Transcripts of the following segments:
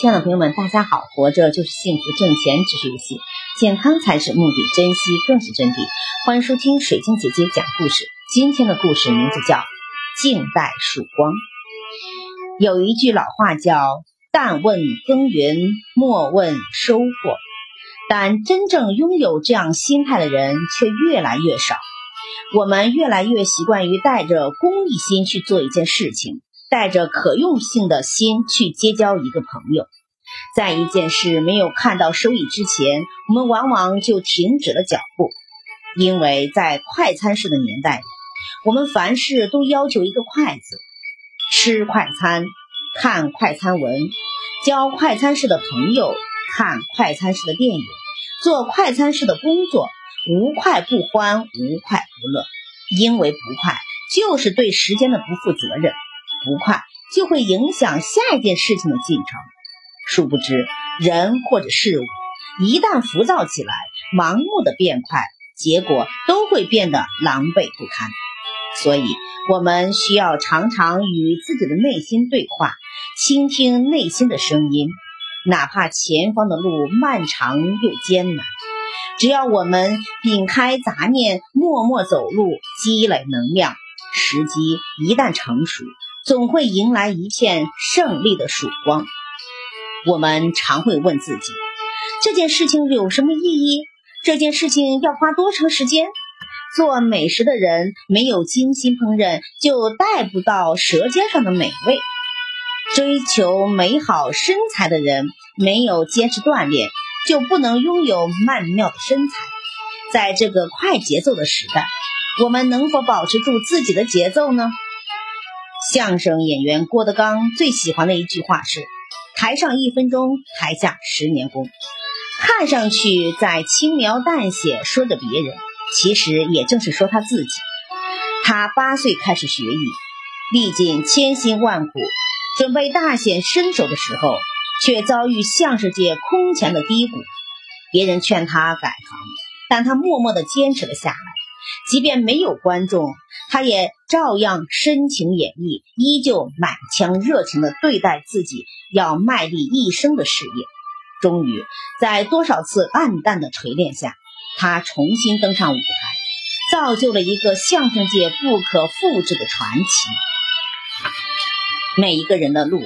亲爱的朋友们，大家好！活着就是幸福，挣钱只是游戏，健康才是目的，珍惜更是真谛。欢迎收听水晶姐姐讲故事。今天的故事名字叫《静待曙光》。有一句老话叫“但问耕耘，莫问收获”，但真正拥有这样心态的人却越来越少。我们越来越习惯于带着功利心去做一件事情。带着可用性的心去结交一个朋友，在一件事没有看到收益之前，我们往往就停止了脚步，因为在快餐式的年代，我们凡事都要求一个快字，吃快餐，看快餐文，交快餐式的朋友，看快餐式的电影，做快餐式的工作，无快不欢，无快不乐，因为不快就是对时间的不负责任。不快就会影响下一件事情的进程。殊不知，人或者事物一旦浮躁起来，盲目的变快，结果都会变得狼狈不堪。所以，我们需要常常与自己的内心对话，倾听内心的声音。哪怕前方的路漫长又艰难，只要我们摒开杂念，默默走路，积累能量，时机一旦成熟。总会迎来一片胜利的曙光。我们常会问自己：这件事情有什么意义？这件事情要花多长时间？做美食的人没有精心烹饪，就带不到舌尖上的美味；追求美好身材的人没有坚持锻炼，就不能拥有曼妙的身材。在这个快节奏的时代，我们能否保持住自己的节奏呢？相声演员郭德纲最喜欢的一句话是：“台上一分钟，台下十年功。”看上去在轻描淡写说着别人，其实也正是说他自己。他八岁开始学艺，历尽千辛万苦，准备大显身手的时候，却遭遇相声界空前的低谷。别人劝他改行，但他默默地坚持了下来。即便没有观众，他也照样深情演绎，依旧满腔热情地对待自己要卖力一生的事业。终于，在多少次暗淡的锤炼下，他重新登上舞台，造就了一个相声界不可复制的传奇。每一个人的路，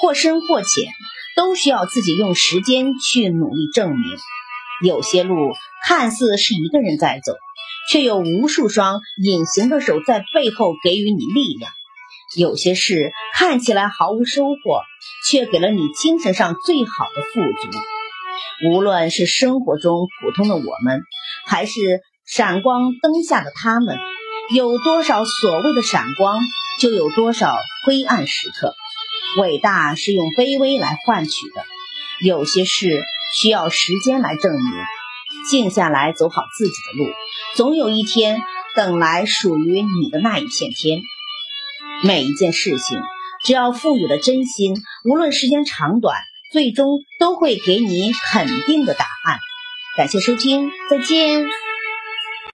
或深或浅，都需要自己用时间去努力证明。有些路看似是一个人在走。却有无数双隐形的手在背后给予你力量。有些事看起来毫无收获，却给了你精神上最好的富足。无论是生活中普通的我们，还是闪光灯下的他们，有多少所谓的闪光，就有多少灰暗时刻。伟大是用卑微来换取的。有些事需要时间来证明。静下来，走好自己的路，总有一天等来属于你的那一片天。每一件事情，只要赋予了真心，无论时间长短，最终都会给你肯定的答案。感谢收听，再见。